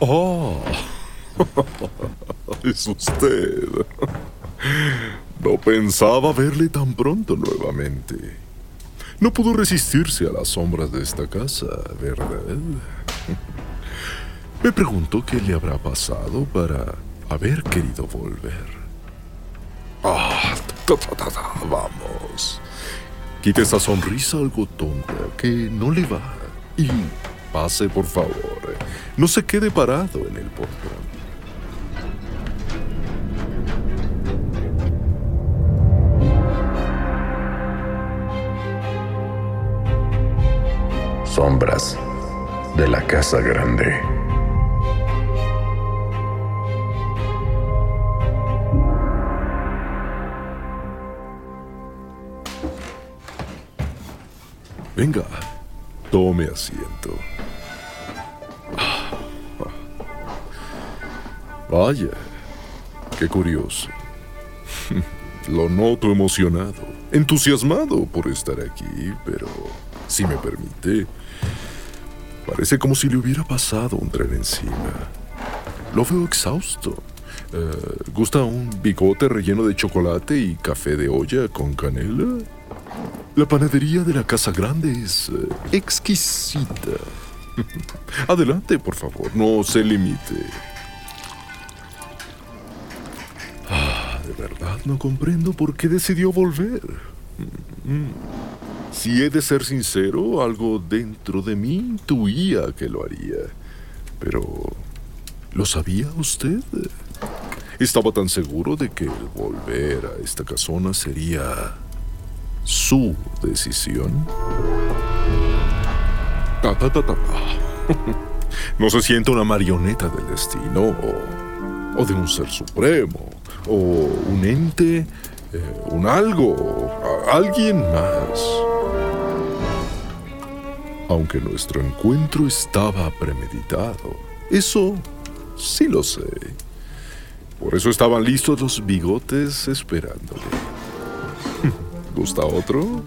Oh, es usted. No pensaba verle tan pronto nuevamente. No pudo resistirse a las sombras de esta casa, ¿verdad? Me pregunto qué le habrá pasado para haber querido volver. Ah, vamos. Quite esa sonrisa algo tonta que no le va. Y pase, por favor. No se quede parado en el portón. Sombras de la Casa Grande. Venga, tome asiento. Vaya, qué curioso. Lo noto emocionado, entusiasmado por estar aquí, pero si me permite, parece como si le hubiera pasado un tren encima. Lo veo exhausto. Eh, ¿Gusta un bigote relleno de chocolate y café de olla con canela? La panadería de la Casa Grande es eh, exquisita. Adelante, por favor, no se limite. Ah, de verdad no comprendo por qué decidió volver. Mm, Si he de ser sincero, algo dentro de mí intuía que lo haría. Pero, ¿lo sabía usted? Estaba tan seguro de que el volver a esta casona sería su decisión. Ta, ta, ta. No se siente una marioneta del destino o, de un ser supremo o un ente, eh, un algo, alguien más. Aunque nuestro encuentro estaba premeditado, eso sí lo sé. Por eso estaban listos los bigotes esperándole. ¿Gusta otro?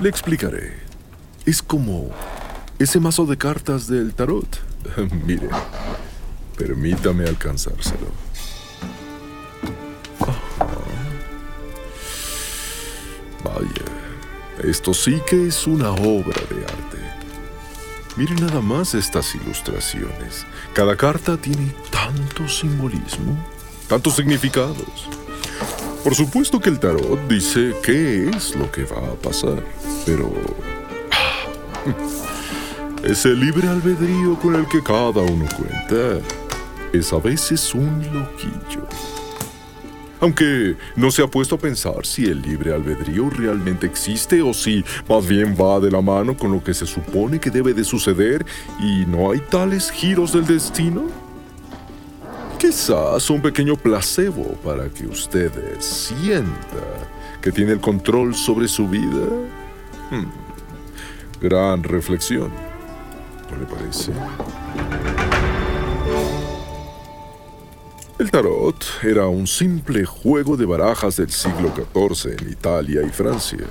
Le explicaré. Es como ese mazo de cartas del tarot. Mire, permítame alcanzárselo. Ajá. Vaya, esto sí que es una obra de arte. Miren nada más estas ilustraciones. Cada carta tiene tanto simbolismo, tantos significados. Por supuesto que el tarot dice qué es lo que va a pasar, pero ese libre albedrío con el que cada uno cuenta es a veces un loquillo. Aunque no se ha puesto a pensar si el libre albedrío realmente existe o si más bien va de la mano con lo que se supone que debe de suceder y no hay tales giros del destino. Quizás un pequeño placebo para que usted sienta que tiene el control sobre su vida. Hmm. Gran reflexión. ¿No le parece? El tarot era un simple juego de barajas del siglo XIV en Italia y Francia,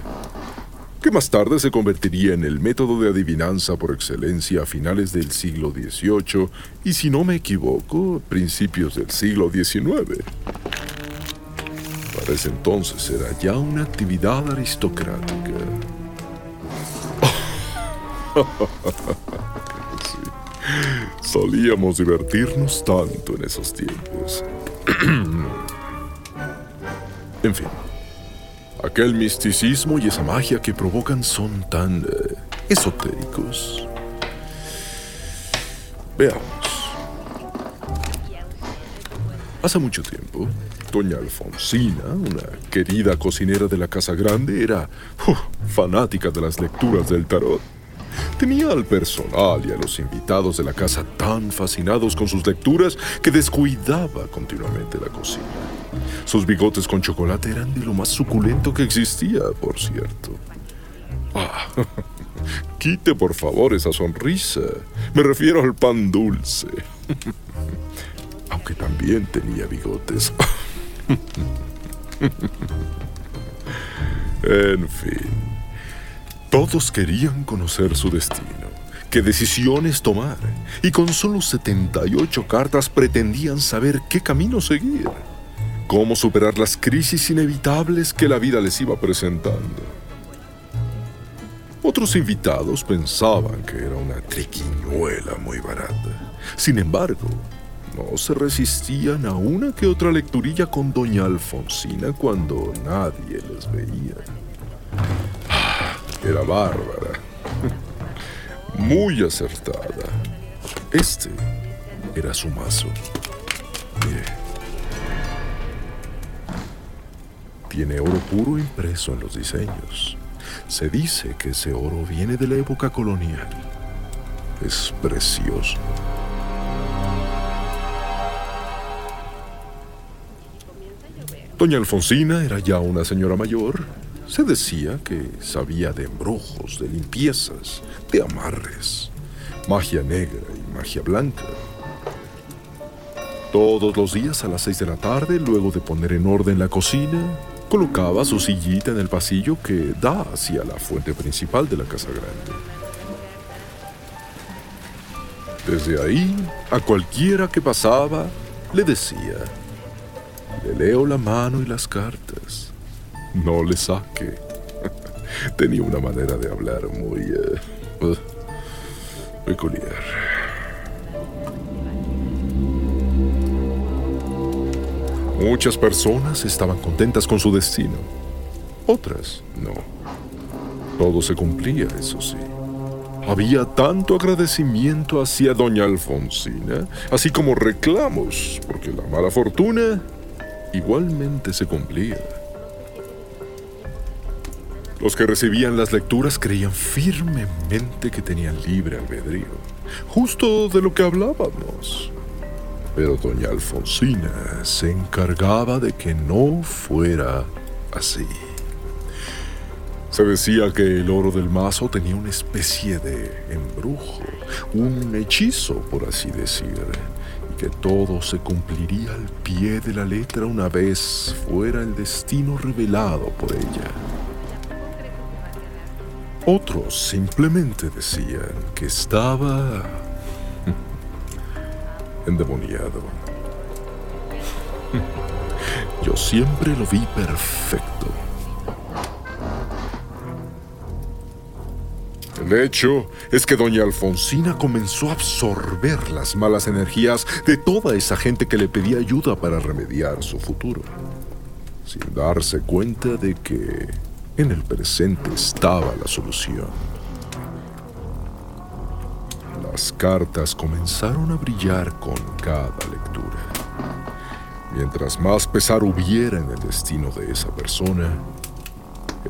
que más tarde se convertiría en el método de adivinanza por excelencia a finales del siglo XVIII y, si no me equivoco, principios del siglo XIX. Para ese entonces era ya una actividad aristocrática. Solíamos divertirnos tanto en esos tiempos. en fin, aquel misticismo y esa magia que provocan son tan eh, esotéricos. Veamos. Hace mucho tiempo, doña Alfonsina, una querida cocinera de la Casa Grande, era uh, fanática de las lecturas del tarot. Tenía al personal y a los invitados de la casa tan fascinados con sus lecturas que descuidaba continuamente la cocina. Sus bigotes con chocolate eran de lo más suculento que existía, por cierto. Ah, quite por favor esa sonrisa. Me refiero al pan dulce. Aunque también tenía bigotes. En fin. Todos querían conocer su destino, qué decisiones tomar, y con solo 78 cartas pretendían saber qué camino seguir, cómo superar las crisis inevitables que la vida les iba presentando. Otros invitados pensaban que era una triquiñuela muy barata. Sin embargo, no se resistían a una que otra lecturilla con doña Alfonsina cuando nadie les veía. Era bárbara. Muy acertada. Este era su mazo. Mire. Tiene oro puro impreso en los diseños. Se dice que ese oro viene de la época colonial. Es precioso. Doña Alfonsina era ya una señora mayor se decía que sabía de embrujos, de limpiezas, de amarres, magia negra y magia blanca. Todos los días a las seis de la tarde, luego de poner en orden la cocina, colocaba su sillita en el pasillo que da hacia la fuente principal de la casa grande. Desde ahí, a cualquiera que pasaba, le decía, le leo la mano y las cartas. No le saque. Tenía una manera de hablar muy eh, peculiar. Muchas personas estaban contentas con su destino. Otras no. Todo se cumplía, eso sí. Había tanto agradecimiento hacia doña Alfonsina, así como reclamos, porque la mala fortuna igualmente se cumplía. Los que recibían las lecturas creían firmemente que tenían libre albedrío, justo de lo que hablábamos. Pero doña Alfonsina se encargaba de que no fuera así. Se decía que el oro del mazo tenía una especie de embrujo, un hechizo, por así decir, y que todo se cumpliría al pie de la letra una vez fuera el destino revelado por ella. Otros simplemente decían que estaba endemoniado. Yo siempre lo vi perfecto. El hecho es que doña Alfonsina comenzó a absorber las malas energías de toda esa gente que le pedía ayuda para remediar su futuro, sin darse cuenta de que en el presente estaba la solución. Las cartas comenzaron a brillar con cada lectura. Mientras más pesar hubiera en el destino de esa persona,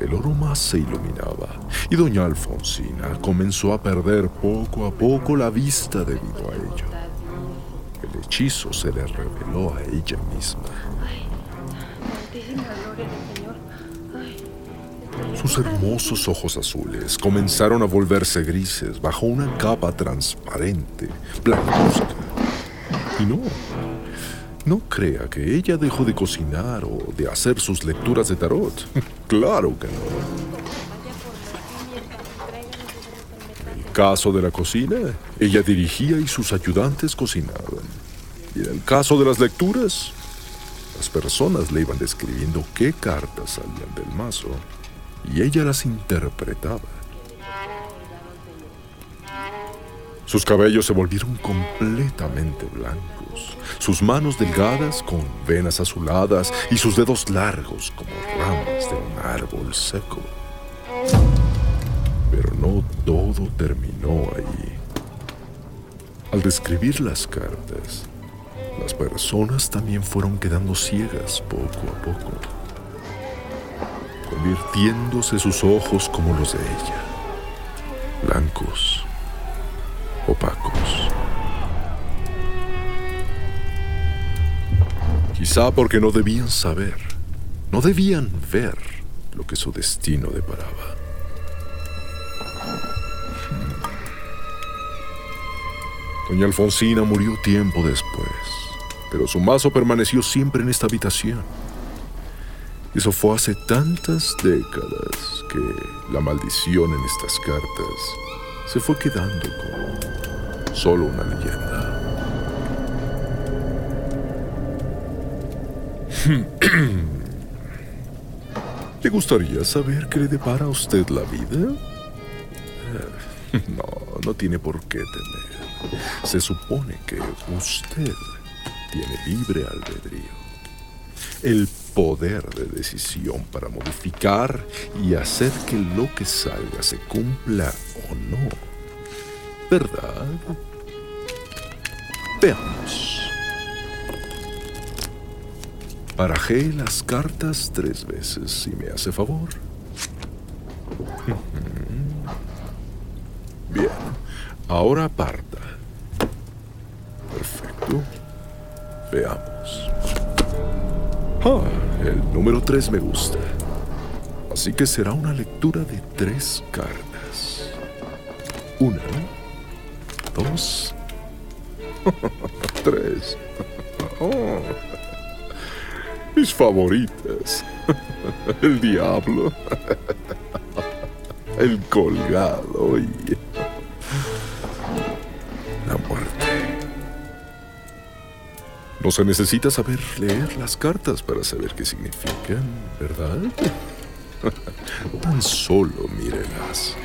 el oro más se iluminaba y doña Alfonsina comenzó a perder poco a poco la vista debido a ello. El hechizo se le reveló a ella misma. Sus hermosos ojos azules comenzaron a volverse grises bajo una capa transparente, blancuzca. Y no, no crea que ella dejó de cocinar o de hacer sus lecturas de tarot. claro que no. En el caso de la cocina, ella dirigía y sus ayudantes cocinaban. Y en el caso de las lecturas, las personas le iban describiendo qué cartas salían del mazo y ella las interpretaba. Sus cabellos se volvieron completamente blancos, sus manos delgadas con venas azuladas y sus dedos largos como ramas de un árbol seco. Pero no todo terminó ahí. Al describir las cartas, las personas también fueron quedando ciegas poco a poco, convirtiéndose sus ojos como los de ella, blancos opacos. Quizá porque no debían saber, no debían ver lo que su destino deparaba. Doña Alfonsina murió tiempo después, pero su mazo permaneció siempre en esta habitación. Eso fue hace tantas décadas que la maldición en estas cartas se fue quedando como solo una leyenda. ¿Le gustaría saber qué le depara a usted la vida? No, no tiene por qué temer. Se supone que usted tiene libre albedrío. El poder de decisión para modificar y hacer que lo que salga se cumpla o no. ¿Verdad? Veamos. Barajé las cartas tres veces, si me hace favor. Bien, ahora aparta. Perfecto. Veamos. Ah, el número 3 me gusta. Así que será una lectura de tres cartas. Una, dos, tres. Oh, mis favoritas. El diablo. El colgado y No se necesita saber leer las cartas para saber qué significan, ¿verdad? Tan solo mírelas.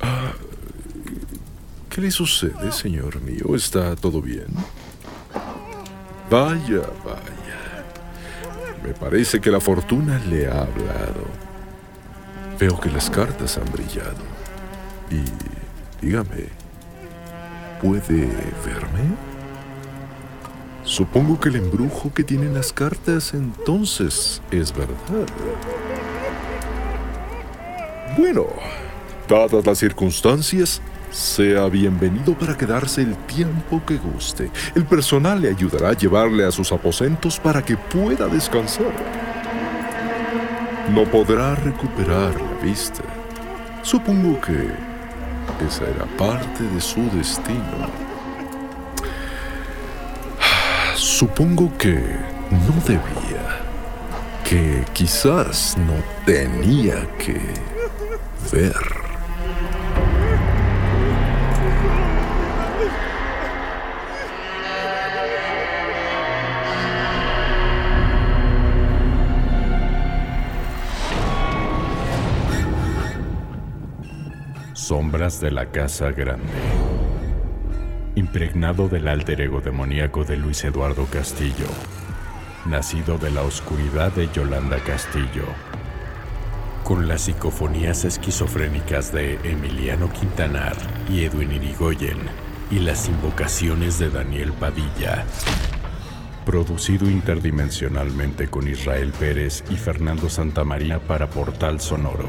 Ah, ¿Qué le sucede, señor mío? ¿Está todo bien? Vaya, vaya. Me parece que la fortuna le ha hablado. Veo que las cartas han brillado. Y dígame, ¿puede verme? Supongo que el embrujo que tienen las cartas entonces es verdad. Bueno, dadas las circunstancias, sea bienvenido para quedarse el tiempo que guste. El personal le ayudará a llevarle a sus aposentos para que pueda descansar. No podrá recuperar la vista. Supongo que esa era parte de su destino. Supongo que no debía, que quizás no tenía que ver. Sombras de la Casa Grande. Impregnado del alter ego demoníaco de Luis Eduardo Castillo, nacido de la oscuridad de Yolanda Castillo, con las psicofonías esquizofrénicas de Emiliano Quintanar y Edwin Irigoyen, y las invocaciones de Daniel Padilla. Producido interdimensionalmente con Israel Pérez y Fernando Santamaría para Portal Sonoro.